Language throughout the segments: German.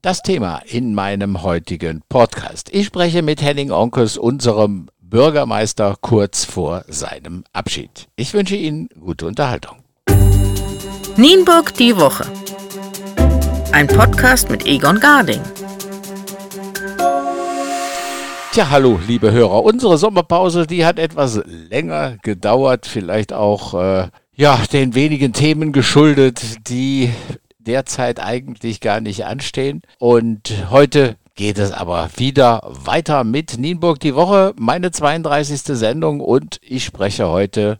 Das Thema in meinem heutigen Podcast. Ich spreche mit Henning Onkes, unserem Bürgermeister, kurz vor seinem Abschied. Ich wünsche Ihnen gute Unterhaltung. Nienburg die Woche. Ein Podcast mit Egon Garding. Tja, hallo, liebe Hörer. Unsere Sommerpause, die hat etwas länger gedauert, vielleicht auch äh, ja, den wenigen Themen geschuldet, die derzeit eigentlich gar nicht anstehen. Und heute geht es aber wieder weiter mit Nienburg die Woche, meine 32. Sendung und ich spreche heute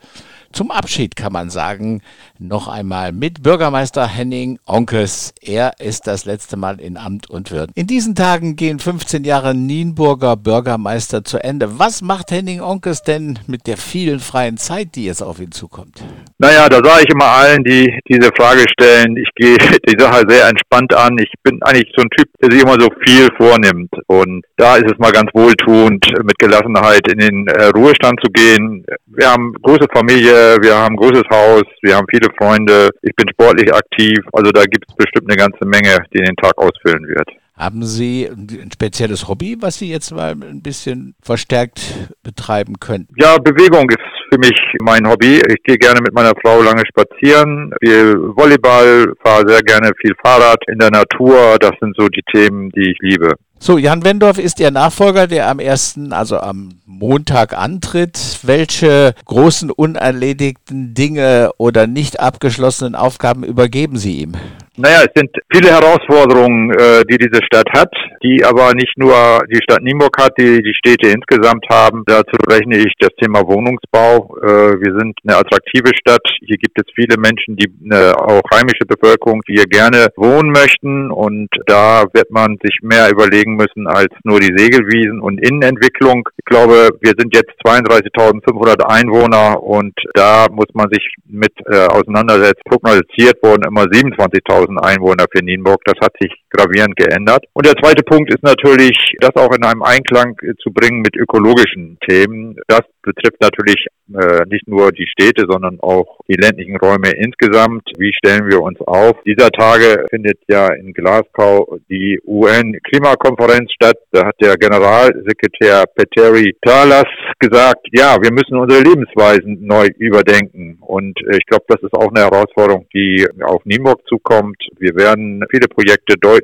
zum Abschied, kann man sagen, noch einmal mit Bürgermeister Henning Onkes. Er ist das letzte Mal in Amt und wird. In diesen Tagen gehen 15 Jahre Nienburger Bürgermeister zu Ende. Was macht Henning Onkes denn mit der vielen freien Zeit, die jetzt auf ihn zukommt? Naja, da sage ich immer allen, die diese Frage stellen, ich gehe die Sache sehr entspannt an. Ich bin eigentlich so ein Typ, der sich immer so viel vornimmt. Und da ist es mal ganz wohltuend, mit Gelassenheit in den äh, Ruhestand zu gehen. Wir haben große Familie, wir haben großes Haus, wir haben viele Freunde, ich bin sportlich aktiv. Also da gibt es bestimmt eine ganze Menge, die den Tag ausfüllen wird. Haben Sie ein spezielles Hobby, was Sie jetzt mal ein bisschen verstärkt betreiben können? Ja, Bewegung ist für mich mein Hobby. Ich gehe gerne mit meiner Frau lange spazieren, spiele Volleyball, fahre sehr gerne viel Fahrrad in der Natur. Das sind so die Themen, die ich liebe. So, Jan Wendorf ist Ihr Nachfolger, der am ersten, also am Montag antritt. Welche großen unerledigten Dinge oder nicht abgeschlossenen Aufgaben übergeben Sie ihm? Naja, es sind viele Herausforderungen, äh, die diese Stadt hat, die aber nicht nur die Stadt Nienburg hat, die die Städte insgesamt haben. Dazu rechne ich das Thema Wohnungsbau. Äh, wir sind eine attraktive Stadt. Hier gibt es viele Menschen, die äh, auch heimische Bevölkerung, die hier gerne wohnen möchten. Und da wird man sich mehr überlegen müssen als nur die Segelwiesen und Innenentwicklung. Ich glaube, wir sind jetzt 32.500 Einwohner und da muss man sich mit auseinandersetzen. Prognostiziert wurden immer 27.000 10.000 Einwohner für Nienburg. Das hat sich gravierend geändert. Und der zweite Punkt ist natürlich, das auch in einem Einklang zu bringen mit ökologischen Themen. Das betrifft natürlich äh, nicht nur die Städte, sondern auch die ländlichen Räume insgesamt. Wie stellen wir uns auf? Dieser Tage findet ja in Glasgow die UN-Klimakonferenz statt. Da hat der Generalsekretär Peteri Talas gesagt, ja, wir müssen unsere Lebensweisen neu überdenken. Und äh, ich glaube, das ist auch eine Herausforderung, die auf Nienburg zukommt. Wir werden viele Projekte deutlich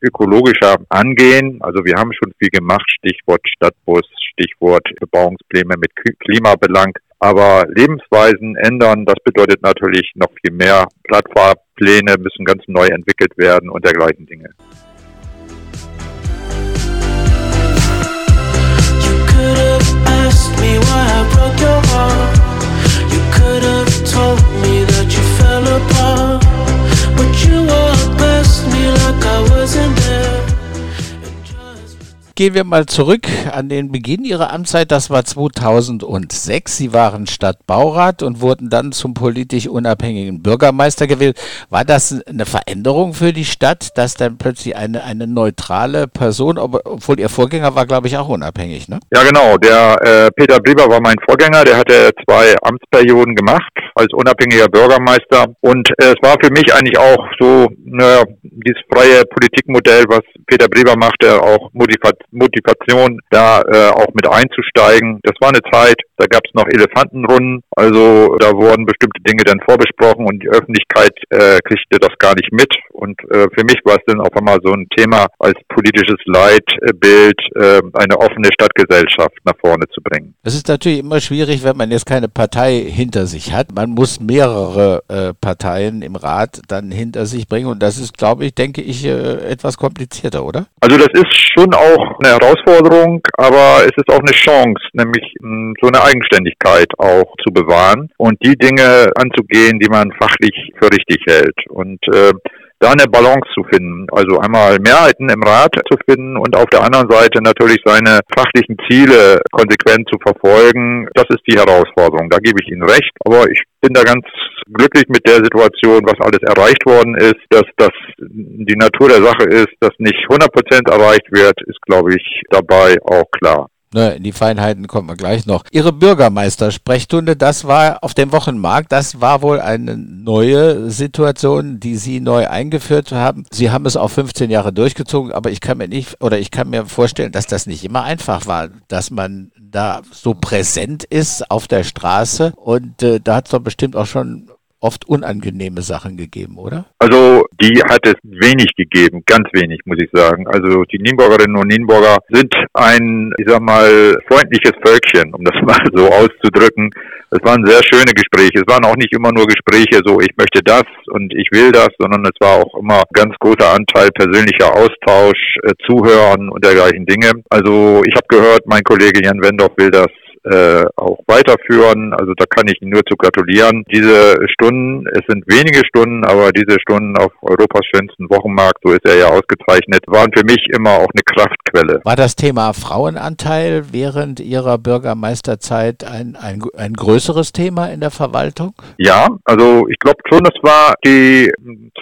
ökologischer angehen. Also wir haben schon viel gemacht, Stichwort Stadtbus, Stichwort Bebauungspläne mit Klimabelang. Aber Lebensweisen ändern, das bedeutet natürlich noch viel mehr. Plattfahrpläne müssen ganz neu entwickelt werden und dergleichen Dinge. You could have told me that you fell apart, Gehen wir mal zurück an den Beginn Ihrer Amtszeit. Das war 2006. Sie waren Stadtbaurat und wurden dann zum politisch unabhängigen Bürgermeister gewählt. War das eine Veränderung für die Stadt, dass dann plötzlich eine, eine neutrale Person, obwohl Ihr Vorgänger war, glaube ich, auch unabhängig, ne? Ja, genau. Der äh, Peter Brieber war mein Vorgänger. Der hatte zwei Amtsperioden gemacht als unabhängiger Bürgermeister. Und äh, es war für mich eigentlich auch so ne, dieses freie Politikmodell, was Peter Brieber machte, auch Motivation Motivation, da äh, auch mit einzusteigen. Das war eine Zeit, da gab es noch Elefantenrunden, also da wurden bestimmte Dinge dann vorbesprochen und die Öffentlichkeit äh, kriegte das gar nicht mit. Und äh, für mich war es dann auf einmal so ein Thema als politisches Leitbild, äh, eine offene Stadtgesellschaft nach vorne zu bringen. Es ist natürlich immer schwierig, wenn man jetzt keine Partei hinter sich hat. Man muss mehrere äh, Parteien im Rat dann hinter sich bringen und das ist, glaube ich, denke ich, äh, etwas komplizierter, oder? Also das ist schon auch eine Herausforderung, aber es ist auch eine Chance, nämlich mh, so eine Eigenständigkeit auch zu bewahren und die Dinge anzugehen, die man fachlich für richtig hält. Und äh, da eine Balance zu finden. Also einmal Mehrheiten im Rat zu finden und auf der anderen Seite natürlich seine fachlichen Ziele konsequent zu verfolgen. Das ist die Herausforderung. Da gebe ich Ihnen recht. Aber ich bin da ganz glücklich mit der Situation, was alles erreicht worden ist. Dass das die Natur der Sache ist, dass nicht 100 Prozent erreicht wird, ist, glaube ich, dabei auch klar. Ne, in die Feinheiten kommen wir gleich noch. Ihre Bürgermeister-Sprechstunde, das war auf dem Wochenmarkt, das war wohl eine neue Situation, die Sie neu eingeführt haben. Sie haben es auch 15 Jahre durchgezogen, aber ich kann mir nicht, oder ich kann mir vorstellen, dass das nicht immer einfach war, dass man da so präsent ist auf der Straße und äh, da hat es doch bestimmt auch schon oft unangenehme Sachen gegeben, oder? Also die hat es wenig gegeben, ganz wenig, muss ich sagen. Also die Nienburgerinnen und Nienburger sind ein, ich sag mal, freundliches Völkchen, um das mal so auszudrücken. Es waren sehr schöne Gespräche. Es waren auch nicht immer nur Gespräche, so ich möchte das und ich will das, sondern es war auch immer ganz großer Anteil persönlicher Austausch, äh, Zuhören und dergleichen Dinge. Also ich habe gehört, mein Kollege Jan Wendorf will das äh, auch weiterführen. Also da kann ich Ihnen nur zu gratulieren. Diese Stunden, es sind wenige Stunden, aber diese Stunden auf Europas schönsten Wochenmarkt, so ist er ja ausgezeichnet, waren für mich immer auch eine Kraftquelle. War das Thema Frauenanteil während Ihrer Bürgermeisterzeit ein, ein, ein größeres Thema in der Verwaltung? Ja, also ich glaube schon, es war die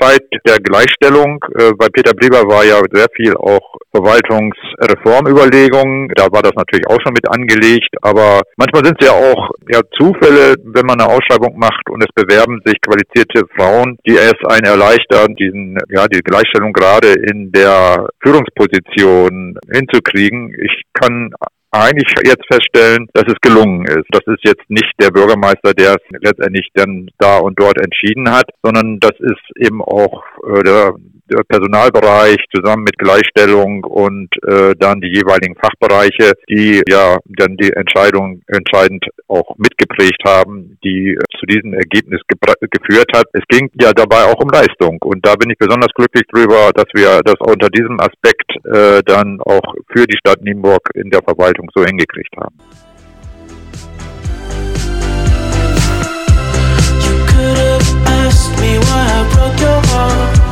Zeit der Gleichstellung. Äh, bei Peter Bleber war ja sehr viel auch Verwaltungsreformüberlegungen. Da war das natürlich auch schon mit angelegt, aber manchmal sind es ja auch ja, Zufälle, wenn man eine Ausschreibung macht und es bewerben sich qualifizierte Frauen, die es einen erleichtern, diesen, ja, die Gleichstellung gerade in der Führungsposition hinzukriegen. Ich kann eigentlich jetzt feststellen, dass es gelungen ist. Das ist jetzt nicht der Bürgermeister, der es letztendlich dann da und dort entschieden hat, sondern das ist eben auch äh, der Personalbereich zusammen mit Gleichstellung und äh, dann die jeweiligen Fachbereiche, die ja dann die Entscheidung entscheidend auch mitgeprägt haben, die zu diesem Ergebnis geführt hat. Es ging ja dabei auch um Leistung und da bin ich besonders glücklich drüber, dass wir das unter diesem Aspekt äh, dann auch für die Stadt Nienburg in der Verwaltung so hingekriegt haben. You could have asked me why I broke your heart.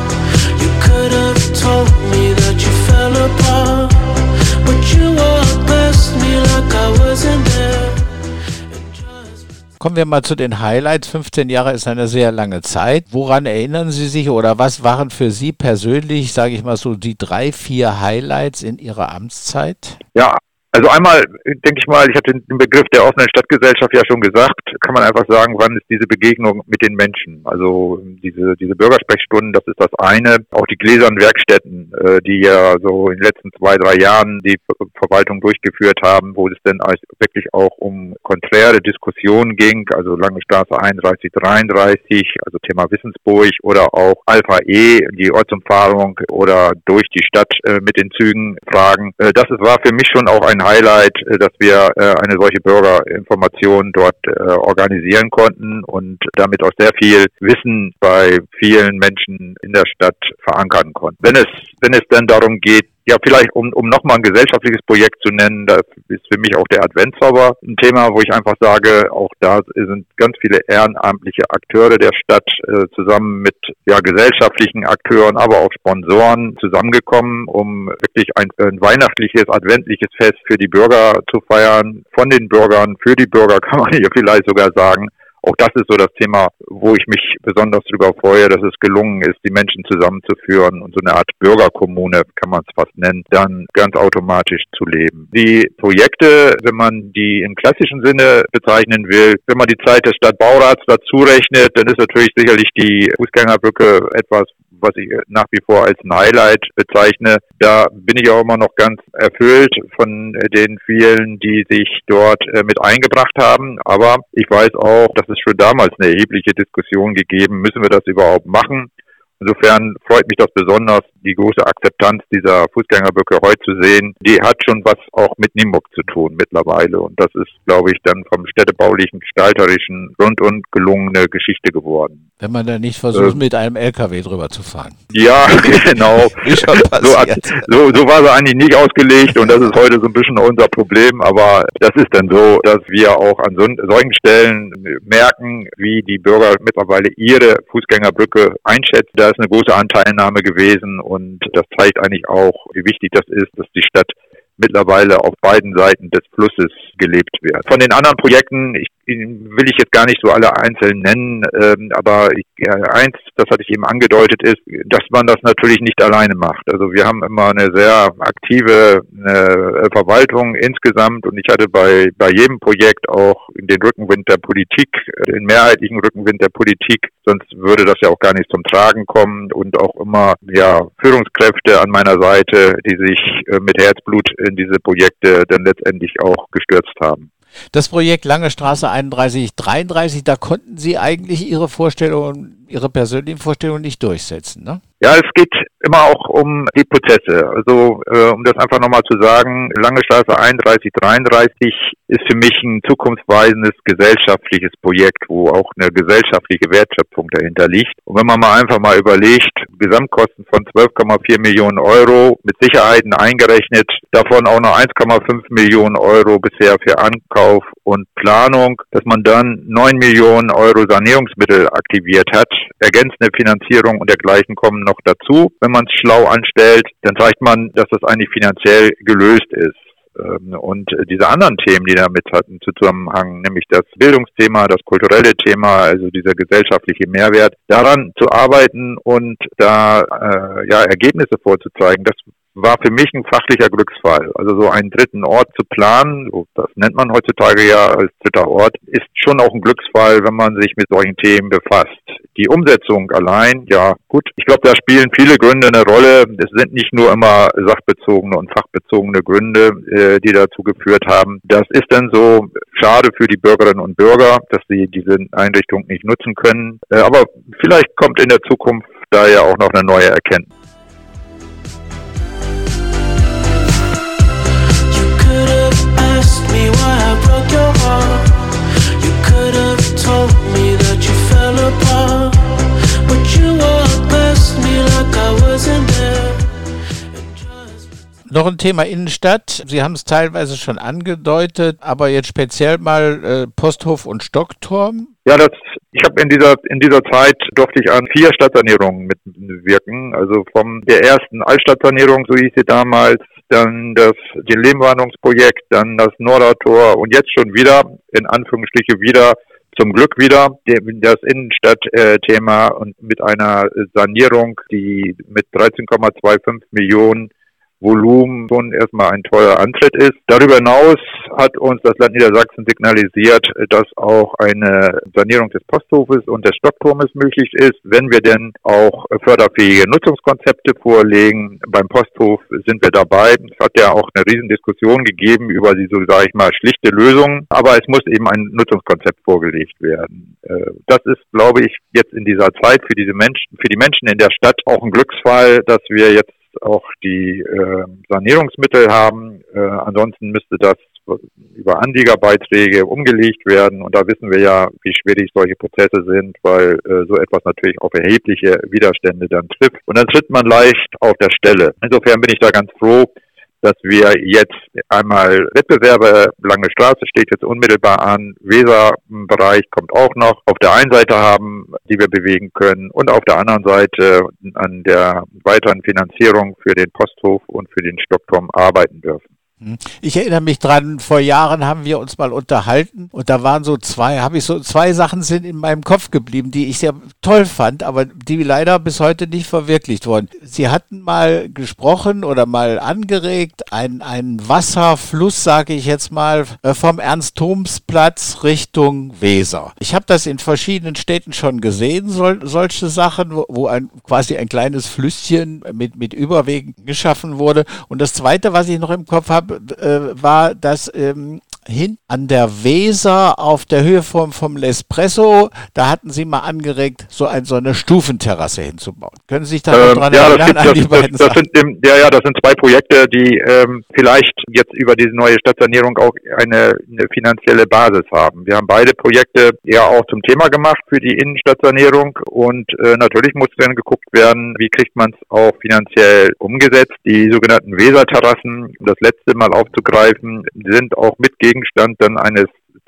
Kommen wir mal zu den Highlights. 15 Jahre ist eine sehr lange Zeit. Woran erinnern Sie sich oder was waren für Sie persönlich, sage ich mal so, die drei, vier Highlights in Ihrer Amtszeit? Ja, also einmal denke ich mal, ich hatte den Begriff der offenen Stadtgesellschaft ja schon gesagt, kann man einfach sagen, wann ist diese Begegnung mit den Menschen? Also diese, diese Bürgersprechstunden, das ist das eine. Auch die gläsernen Werkstätten, äh, die ja so in den letzten zwei, drei Jahren die Verwaltung durchgeführt haben, wo es dann wirklich auch um konträre Diskussionen ging, also Lange Straße 31, 33, also Thema Wissensburg oder auch Alpha E, die Ortsumfahrung oder durch die Stadt äh, mit den Zügen fragen. Äh, das war für mich schon auch ein Highlight, äh, dass wir äh, eine solche Bürgerinformation dort äh, organisieren konnten und damit auch sehr viel Wissen bei vielen Menschen in der Stadt verankern konnten. Wenn es, wenn es dann darum geht, ja, vielleicht um, um nochmal ein gesellschaftliches Projekt zu nennen, da ist für mich auch der Adventszauber ein Thema, wo ich einfach sage, auch da sind ganz viele ehrenamtliche Akteure der Stadt äh, zusammen mit ja, gesellschaftlichen Akteuren, aber auch Sponsoren zusammengekommen, um wirklich ein, ein weihnachtliches, adventliches Fest für die Bürger zu feiern, von den Bürgern, für die Bürger kann man hier vielleicht sogar sagen auch das ist so das Thema, wo ich mich besonders darüber freue, dass es gelungen ist, die Menschen zusammenzuführen und so eine Art Bürgerkommune, kann man es fast nennen, dann ganz automatisch zu leben. Die Projekte, wenn man die im klassischen Sinne bezeichnen will, wenn man die Zeit des Stadtbaurats dazu rechnet, dann ist natürlich sicherlich die Fußgängerbrücke etwas, was ich nach wie vor als ein Highlight bezeichne. Da bin ich auch immer noch ganz erfüllt von den vielen, die sich dort äh, mit eingebracht haben. Aber ich weiß auch, dass es schon damals eine erhebliche Diskussion gegeben, müssen wir das überhaupt machen? Insofern freut mich das besonders, die große Akzeptanz dieser Fußgängerbrücke heute zu sehen. Die hat schon was auch mit Nienburg zu tun mittlerweile. Und das ist, glaube ich, dann vom städtebaulichen, gestalterischen rundum gelungene Geschichte geworden. Wenn man da nicht versucht, äh, mit einem LKW drüber zu fahren. Ja, genau. so, so, so war sie eigentlich nicht ausgelegt und das ist heute so ein bisschen unser Problem. Aber das ist dann so, dass wir auch an so, solchen Stellen merken, wie die Bürger mittlerweile ihre Fußgängerbrücke einschätzen. Da ist eine große Anteilnahme gewesen und das zeigt eigentlich auch, wie wichtig das ist, dass die Stadt mittlerweile auf beiden Seiten des Flusses gelebt wird. Von den anderen Projekten, ich, will ich jetzt gar nicht so alle einzeln nennen, ähm, aber ich, ja, eins, das hatte ich eben angedeutet, ist, dass man das natürlich nicht alleine macht. Also wir haben immer eine sehr aktive äh, Verwaltung insgesamt und ich hatte bei, bei jedem Projekt auch den Rückenwind der Politik, den mehrheitlichen Rückenwind der Politik, sonst würde das ja auch gar nicht zum Tragen kommen und auch immer ja Führungskräfte an meiner Seite, die sich äh, mit Herzblut in diese Projekte dann letztendlich auch gestürzt haben. Das Projekt Lange Straße 31, 33, da konnten Sie eigentlich Ihre Vorstellungen, Ihre persönlichen Vorstellungen nicht durchsetzen, ne? Ja, es geht immer auch um die Prozesse. Also äh, um das einfach nochmal zu sagen, Lange Straße 31, 33 ist für mich ein zukunftsweisendes gesellschaftliches Projekt, wo auch eine gesellschaftliche Wertschöpfung dahinter liegt. Und wenn man mal einfach mal überlegt, Gesamtkosten von 12,4 Millionen Euro mit Sicherheiten eingerechnet, davon auch noch 1,5 Millionen Euro bisher für Ankauf und Planung, dass man dann 9 Millionen Euro Sanierungsmittel aktiviert hat, ergänzende Finanzierung und dergleichen kommen noch dazu. Wenn man es schlau anstellt, dann zeigt man, dass das eigentlich finanziell gelöst ist. Ähm, und diese anderen Themen, die damit hatten Zusammenhang, nämlich das Bildungsthema, das kulturelle Thema, also dieser gesellschaftliche Mehrwert, daran zu arbeiten und da äh, ja Ergebnisse vorzuzeigen, das war für mich ein fachlicher Glücksfall. Also so einen dritten Ort zu planen, das nennt man heutzutage ja als dritter Ort, ist schon auch ein Glücksfall, wenn man sich mit solchen Themen befasst. Die Umsetzung allein, ja gut, ich glaube, da spielen viele Gründe eine Rolle. Es sind nicht nur immer sachbezogene und fachbezogene Gründe, äh, die dazu geführt haben. Das ist dann so schade für die Bürgerinnen und Bürger, dass sie diese Einrichtung nicht nutzen können. Äh, aber vielleicht kommt in der Zukunft da ja auch noch eine neue Erkenntnis. Noch ein Thema Innenstadt. Sie haben es teilweise schon angedeutet, aber jetzt speziell mal äh, Posthof und Stockturm. Ja, das, ich habe in dieser in dieser Zeit durfte ich an vier Stadtsanierungen mitwirken. Also vom der ersten Altstadtsanierung, so hieß sie damals, dann das die Lehmwarnungsprojekt, dann das Nordertor und jetzt schon wieder in Anführungsstriche wieder zum Glück wieder das Innenstadtthema und mit einer Sanierung, die mit 13,25 Millionen Volumen schon erstmal ein teurer Antritt ist. Darüber hinaus hat uns das Land Niedersachsen signalisiert, dass auch eine Sanierung des Posthofes und des Stockturmes möglich ist, wenn wir denn auch förderfähige Nutzungskonzepte vorlegen. Beim Posthof sind wir dabei. Es hat ja auch eine Riesendiskussion gegeben über die, so sage ich mal, schlichte Lösungen, aber es muss eben ein Nutzungskonzept vorgelegt werden. Äh, das ist, glaube ich, jetzt in dieser Zeit für diese Menschen, für die Menschen in der Stadt auch ein Glücksfall, dass wir jetzt auch die äh, Sanierungsmittel haben. Äh, ansonsten müsste das über Anliegerbeiträge umgelegt werden. Und da wissen wir ja, wie schwierig solche Prozesse sind, weil äh, so etwas natürlich auf erhebliche Widerstände dann trifft. Und dann tritt man leicht auf der Stelle. Insofern bin ich da ganz froh, dass wir jetzt einmal Wettbewerbe, Lange Straße steht jetzt unmittelbar an, Weserbereich kommt auch noch, auf der einen Seite haben, die wir bewegen können und auf der anderen Seite an der weiteren Finanzierung für den Posthof und für den Stockturm arbeiten dürfen. Hm. Ich erinnere mich dran, vor Jahren haben wir uns mal unterhalten und da waren so zwei, habe ich so zwei Sachen sind in meinem Kopf geblieben, die ich sehr toll fand, aber die leider bis heute nicht verwirklicht wurden. Sie hatten mal gesprochen oder mal angeregt, ein, ein Wasserfluss, sage ich jetzt mal, äh, vom Ernst-Thoms-Platz Richtung Weser. Ich habe das in verschiedenen Städten schon gesehen, sol, solche Sachen, wo, wo ein, quasi ein kleines Flüsschen mit, mit Überwegen geschaffen wurde. Und das Zweite, was ich noch im Kopf habe, äh, war, dass ähm, hin an der Weser auf der Höhe vom, vom L'Espresso, da hatten Sie mal angeregt, so, ein, so eine Stufenterrasse hinzubauen. Können Sie sich da noch ähm, dran ja, erinnern an die das, beiden das, das sind, Ja, ja, das sind zwei Projekte, die ähm, vielleicht jetzt über diese neue Stadtsanierung auch eine, eine finanzielle Basis haben. Wir haben beide Projekte ja auch zum Thema gemacht für die Innenstadtsanierung und äh, natürlich muss dann geguckt werden, wie kriegt man es auch finanziell umgesetzt. Die sogenannten Weserterrassen, um das letzte Mal aufzugreifen, sind auch mit Gegenstand dann eines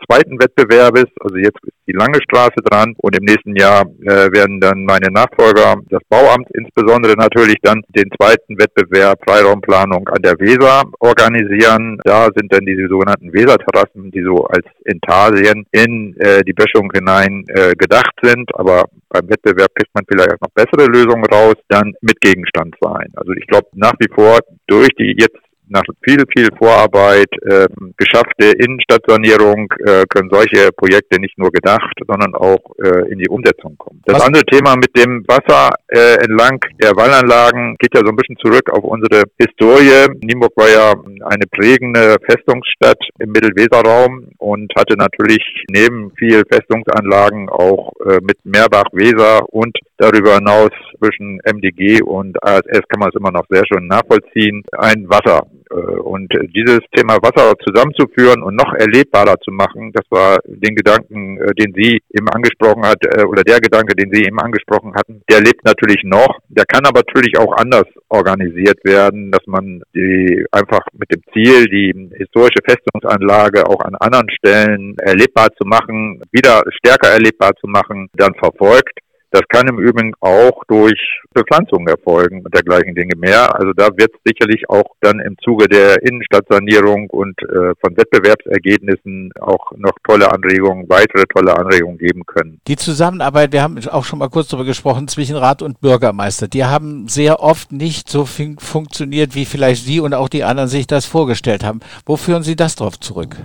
zweiten Wettbewerbes. Also jetzt ist die Lange Straße dran und im nächsten Jahr äh, werden dann meine Nachfolger, das Bauamt insbesondere natürlich dann den zweiten Wettbewerb Freiraumplanung an der Weser organisieren. Da sind dann diese sogenannten Weserterrassen, die so als Intarsien in äh, die Böschung hinein äh, gedacht sind, aber beim Wettbewerb kriegt man vielleicht noch bessere Lösungen raus, dann mit Gegenstand sein. Also ich glaube nach wie vor durch die jetzt nach viel, viel Vorarbeit äh, geschaffte Innenstadtsanierung äh, können solche Projekte nicht nur gedacht, sondern auch äh, in die Umsetzung kommen. Das Was? andere Thema mit dem Wasser äh, entlang der Wallanlagen geht ja so ein bisschen zurück auf unsere Historie. Nienburg war ja eine prägende Festungsstadt im Mittelweserraum und hatte natürlich neben viel Festungsanlagen auch äh, mit Meerbach, Weser und darüber hinaus zwischen MDG und ASS kann man es immer noch sehr schön nachvollziehen, ein Wasser und dieses Thema Wasser zusammenzuführen und noch erlebbarer zu machen, das war den Gedanken, äh, den Sie eben angesprochen hat, äh, oder der Gedanke, den Sie eben angesprochen hatten, der lebt natürlich noch. Der kann aber natürlich auch anders organisiert werden, dass man die einfach mit dem Ziel, die historische Festungsanlage auch an anderen Stellen erlebbar zu machen, wieder stärker erlebbar zu machen, dann verfolgt. Das kann im Übrigen auch durch Bepflanzung erfolgen und dergleichen Dinge mehr. Also da wird sicherlich auch dann im Zuge der Innenstadtsanierung und äh, von Wettbewerbsergebnissen auch noch tolle Anregungen, weitere tolle Anregungen geben können. Die Zusammenarbeit, wir haben auch schon mal kurz darüber gesprochen, zwischen Rat und Bürgermeister, die haben sehr oft nicht so fun funktioniert, wie vielleicht Sie und auch die anderen sich das vorgestellt haben. Wo führen Sie das drauf zurück?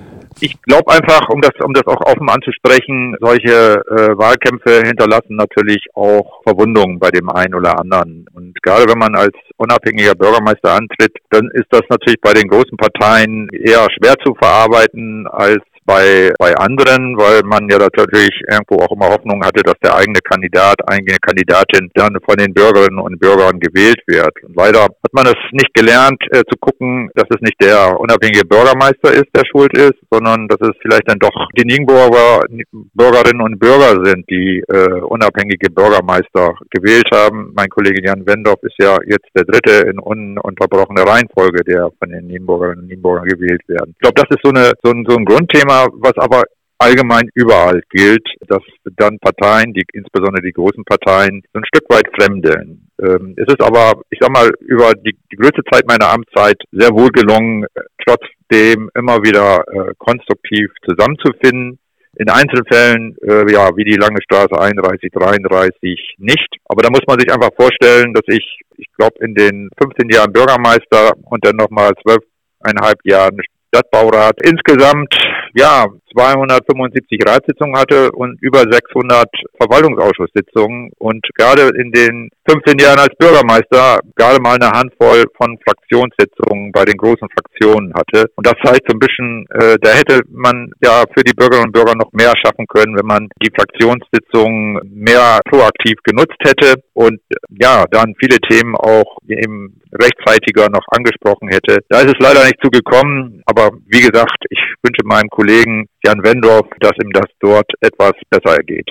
Ich glaube einfach, um das, um das auch offen anzusprechen, solche äh, Wahlkämpfe hinterlassen natürlich auch Verwundungen bei dem einen oder anderen. Und gerade wenn man als unabhängiger Bürgermeister antritt, dann ist das natürlich bei den großen Parteien eher schwer zu verarbeiten als bei, bei anderen, weil man ja natürlich irgendwo auch immer Hoffnung hatte, dass der eigene Kandidat, eigene Kandidatin dann von den Bürgerinnen und Bürgern gewählt wird. Und leider hat man es nicht gelernt, äh, zu gucken, dass es nicht der unabhängige Bürgermeister ist, der schuld ist, sondern dass es vielleicht dann doch die Nienburger Bürgerinnen und Bürger sind, die äh, unabhängige Bürgermeister gewählt haben. Mein Kollege Jan Wendorf ist ja jetzt der dritte in ununterbrochener Reihenfolge, der von den Nienburgerinnen und Nienburgern gewählt werden. Ich glaube, das ist so, eine, so, ein, so ein Grundthema, was aber allgemein überall gilt, dass dann Parteien, die, insbesondere die großen Parteien, so ein Stück weit fremdeln. Ähm, es ist aber, ich sag mal, über die, die größte Zeit meiner Amtszeit sehr wohl gelungen, trotzdem immer wieder äh, konstruktiv zusammenzufinden. In Einzelfällen, äh, ja, wie die Lange Straße 31, 33 nicht. Aber da muss man sich einfach vorstellen, dass ich, ich glaube, in den 15 Jahren Bürgermeister und dann nochmal zwölfeinhalb Jahren Stadtbaurat insgesamt ja 275 Ratssitzungen hatte und über 600 Verwaltungsausschusssitzungen und gerade in den 15 Jahren als Bürgermeister gerade mal eine Handvoll von Fraktionssitzungen bei den großen Fraktionen hatte. Und das zeigt so ein bisschen, äh, da hätte man ja für die Bürgerinnen und Bürger noch mehr schaffen können, wenn man die Fraktionssitzungen mehr proaktiv genutzt hätte und ja, dann viele Themen auch eben rechtzeitiger noch angesprochen hätte. Da ist es leider nicht zugekommen, aber wie gesagt, ich wünsche meinem Kollegen Jan Wendorf, dass ihm das dort etwas besser ergeht.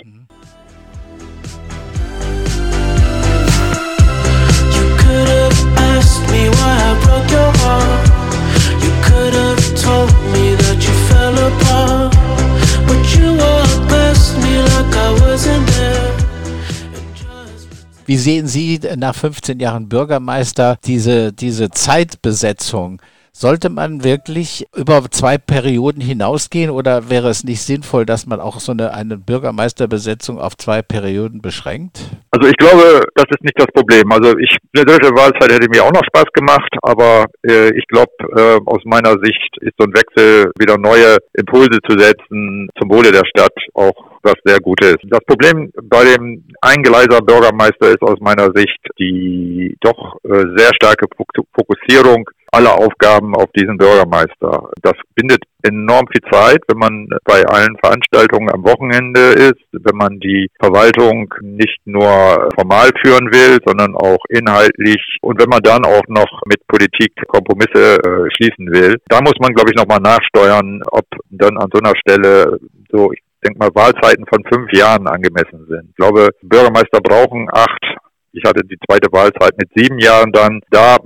Wie sehen Sie nach 15 Jahren Bürgermeister diese, diese Zeitbesetzung? Sollte man wirklich über zwei Perioden hinausgehen oder wäre es nicht sinnvoll, dass man auch so eine, eine Bürgermeisterbesetzung auf zwei Perioden beschränkt? Also ich glaube, das ist nicht das Problem. Also ich, eine dritte Wahlzeit hätte mir auch noch Spaß gemacht, aber äh, ich glaube, äh, aus meiner Sicht ist so ein Wechsel wieder neue Impulse zu setzen zum Wohle der Stadt auch was sehr gut ist. Das Problem bei dem Eingeleiser Bürgermeister ist aus meiner Sicht die doch äh, sehr starke Fokussierung aller Aufgaben auf diesen Bürgermeister. Das bindet enorm viel Zeit, wenn man bei allen Veranstaltungen am Wochenende ist, wenn man die Verwaltung nicht nur formal führen will, sondern auch inhaltlich und wenn man dann auch noch mit Politik Kompromisse äh, schließen will. Da muss man, glaube ich, nochmal nachsteuern, ob dann an so einer Stelle so, ich denke mal, Wahlzeiten von fünf Jahren angemessen sind. Ich glaube, Bürgermeister brauchen acht, ich hatte die zweite Wahlzeit mit sieben Jahren dann. Da,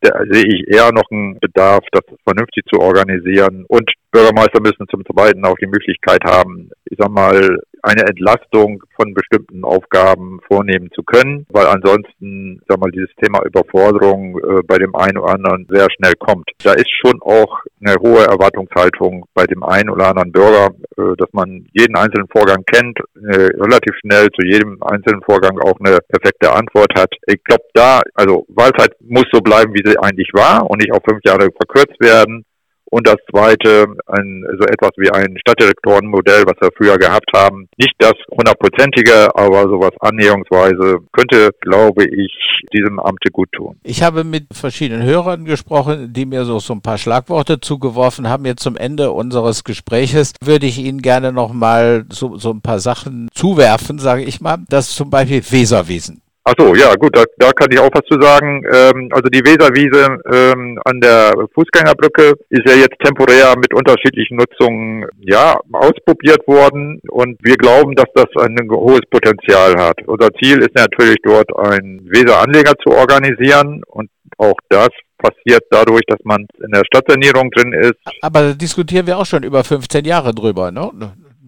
da sehe ich eher noch einen Bedarf, das vernünftig zu organisieren und Bürgermeister müssen zum Zweiten auch die Möglichkeit haben, ich sag mal, eine Entlastung von bestimmten Aufgaben vornehmen zu können, weil ansonsten, sag mal, dieses Thema Überforderung äh, bei dem einen oder anderen sehr schnell kommt. Da ist schon auch eine hohe Erwartungshaltung bei dem einen oder anderen Bürger, äh, dass man jeden einzelnen Vorgang kennt, äh, relativ schnell zu jedem einzelnen Vorgang auch eine perfekte Antwort hat. Ich glaube, da, also Wahlzeit muss so bleiben, wie sie eigentlich war und nicht auf fünf Jahre verkürzt werden. Und das zweite, ein, so etwas wie ein Stadtdirektorenmodell, was wir früher gehabt haben. Nicht das hundertprozentige, aber sowas annäherungsweise könnte, glaube ich, diesem Amte gut tun. Ich habe mit verschiedenen Hörern gesprochen, die mir so, so ein paar Schlagworte zugeworfen haben. Jetzt zum Ende unseres Gespräches würde ich Ihnen gerne noch mal so, so ein paar Sachen zuwerfen, sage ich mal. Das zum Beispiel Weserwesen. Ach so, ja gut, da, da kann ich auch was zu sagen. Ähm, also die Weserwiese ähm, an der Fußgängerbrücke ist ja jetzt temporär mit unterschiedlichen Nutzungen ja ausprobiert worden und wir glauben, dass das ein hohes Potenzial hat. Unser Ziel ist natürlich dort einen Weseranleger zu organisieren und auch das passiert dadurch, dass man in der Stadtsanierung drin ist. Aber da diskutieren wir auch schon über 15 Jahre drüber, ne?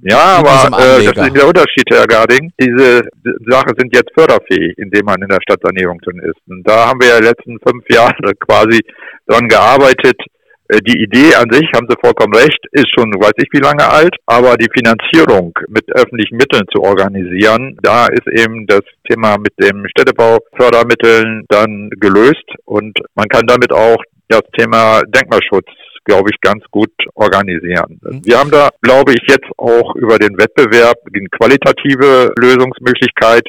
Ja, aber äh, das ist der Unterschied, Herr Garding. Diese Sachen sind jetzt förderfähig, indem man in der Stadtsanierung drin ist. Und da haben wir ja letzten fünf Jahre quasi dran gearbeitet. Äh, die Idee an sich, haben Sie vollkommen recht, ist schon weiß ich wie lange alt, aber die Finanzierung mit öffentlichen Mitteln zu organisieren, da ist eben das Thema mit dem Städtebaufördermitteln dann gelöst und man kann damit auch das Thema Denkmalschutz glaube ich, ganz gut organisieren. Mhm. Wir haben da, glaube ich, jetzt auch über den Wettbewerb eine qualitative Lösungsmöglichkeit,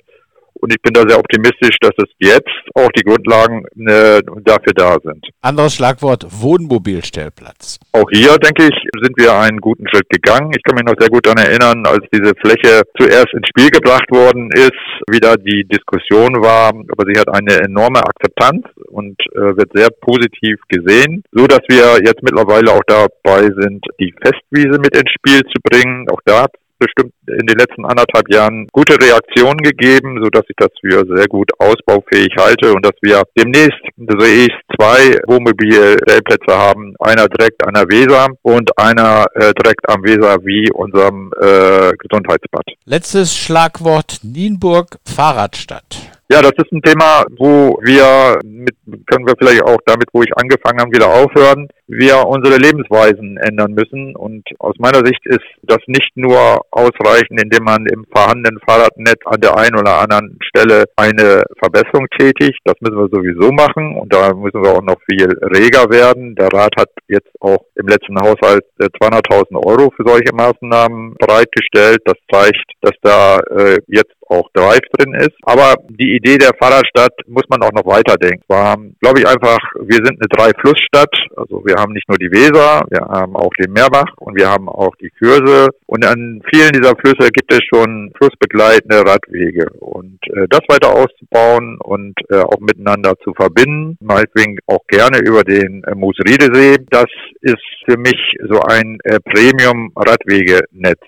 und ich bin da sehr optimistisch, dass es jetzt auch die Grundlagen äh, dafür da sind. Anderes Schlagwort Wohnmobilstellplatz. Auch hier, denke ich, sind wir einen guten Schritt gegangen. Ich kann mich noch sehr gut daran erinnern, als diese Fläche zuerst ins Spiel gebracht worden ist, wieder die Diskussion war, aber sie hat eine enorme Akzeptanz und äh, wird sehr positiv gesehen, so dass wir jetzt mittlerweile auch dabei sind, die Festwiese mit ins Spiel zu bringen. Auch da bestimmt in den letzten anderthalb Jahren gute Reaktionen gegeben, so dass ich das für sehr gut ausbaufähig halte und dass wir demnächst sehe ich zwei Wohnmobil-Stellplätze haben, einer direkt an der Weser und einer äh, direkt am Weser wie unserem äh, Gesundheitsbad. Letztes Schlagwort Nienburg Fahrradstadt. Ja, das ist ein Thema, wo wir mit, können wir vielleicht auch damit, wo ich angefangen habe, wieder aufhören, wir unsere Lebensweisen ändern müssen. Und aus meiner Sicht ist das nicht nur ausreichend, indem man im vorhandenen Fahrradnetz an der einen oder anderen Stelle eine Verbesserung tätigt. Das müssen wir sowieso machen und da müssen wir auch noch viel reger werden. Der Rat hat jetzt auch im letzten Haushalt 200.000 Euro für solche Maßnahmen bereitgestellt. Das zeigt, dass da äh, jetzt auch Drive drin ist. Aber die Idee der Fahrradstadt muss man auch noch weiterdenken. War, glaube ich, einfach, wir sind eine Drei-Fluss-Stadt. Also wir haben nicht nur die Weser, wir haben auch den Meerbach und wir haben auch die Kürse. Und an vielen dieser Flüsse gibt es schon flussbegleitende Radwege. Und äh, das weiter auszubauen und äh, auch miteinander zu verbinden, meinetwegen auch gerne über den äh, Moosriedesee, das ist für mich so ein äh, Premium-Radwegenetz.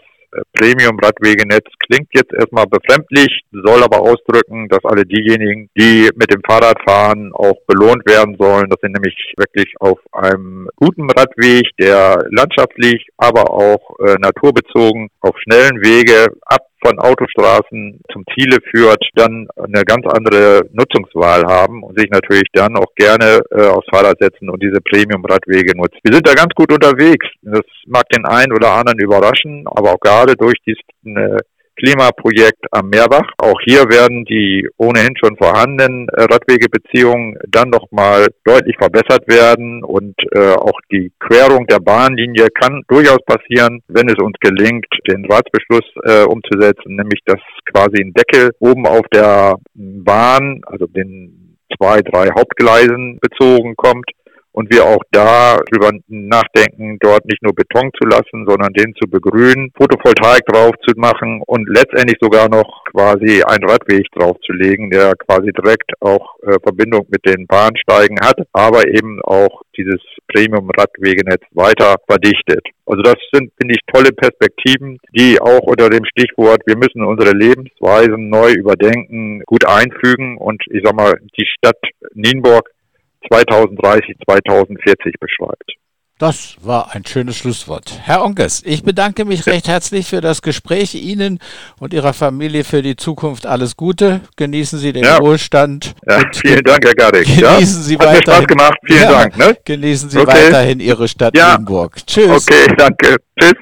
Premium-Radwegenetz klingt jetzt erstmal befremdlich, soll aber ausdrücken, dass alle diejenigen, die mit dem Fahrrad fahren, auch belohnt werden sollen. Das sind nämlich wirklich auf einem guten Radweg, der landschaftlich, aber auch äh, naturbezogen auf schnellen Wege ab von Autostraßen zum Ziele führt, dann eine ganz andere Nutzungswahl haben und sich natürlich dann auch gerne äh, aufs Fahrrad setzen und diese Premium-Radwege nutzen. Wir sind da ganz gut unterwegs. Das mag den einen oder anderen überraschen, aber auch gerade durch diesen äh, Klimaprojekt am Meerbach. Auch hier werden die ohnehin schon vorhandenen äh, Radwegebeziehungen dann nochmal deutlich verbessert werden und äh, auch die Querung der Bahnlinie kann durchaus passieren, wenn es uns gelingt, den Ratsbeschluss äh, umzusetzen, nämlich dass quasi ein Deckel oben auf der Bahn, also den zwei, drei Hauptgleisen bezogen kommt und wir auch da drüber nachdenken, dort nicht nur Beton zu lassen, sondern den zu begrünen, Photovoltaik drauf zu machen und letztendlich sogar noch quasi einen Radweg draufzulegen, der quasi direkt auch äh, Verbindung mit den Bahnsteigen hat, aber eben auch dieses Premium-Radwegenetz weiter verdichtet. Also das sind, finde ich, tolle Perspektiven, die auch unter dem Stichwort, wir müssen unsere Lebensweisen neu überdenken, gut einfügen und ich sag mal, die Stadt Nienburg 2030, 2040 beschreibt. Das war ein schönes Schlusswort. Herr Onkes, ich bedanke mich recht herzlich für das Gespräch. Ihnen und Ihrer Familie für die Zukunft alles Gute. Genießen Sie den ja. Wohlstand. Ja, vielen Dank, Herr Gardig. Genießen ja, Sie hat weiterhin. Spaß gemacht. Vielen ja, Dank. Ne? Genießen Sie okay. weiterhin Ihre Stadt ja. Limburg. Tschüss. Okay, danke. Tschüss.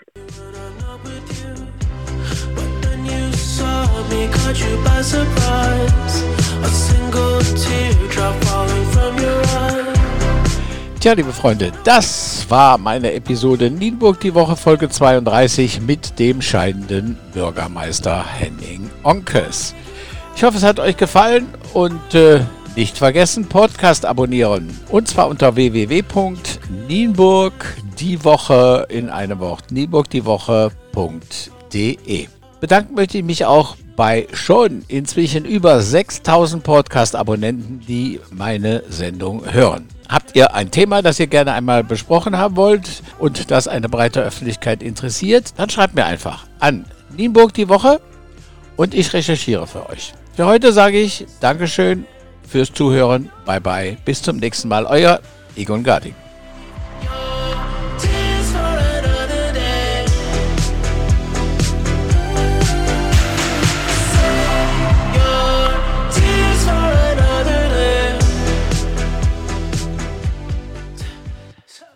Tja, liebe Freunde, das war meine Episode Nienburg die Woche Folge 32 mit dem scheidenden Bürgermeister Henning Onkes. Ich hoffe, es hat euch gefallen und äh, nicht vergessen, Podcast abonnieren. Und zwar unter www.nienburg die Woche in einem Wort nienburgdiewoche.de. Bedanken möchte ich mich auch bei schon inzwischen über 6000 Podcast-Abonnenten, die meine Sendung hören. Habt ihr ein Thema, das ihr gerne einmal besprochen haben wollt und das eine breite Öffentlichkeit interessiert, dann schreibt mir einfach an Nienburg die Woche und ich recherchiere für euch. Für heute sage ich Dankeschön fürs Zuhören. Bye bye. Bis zum nächsten Mal. Euer Egon Garding.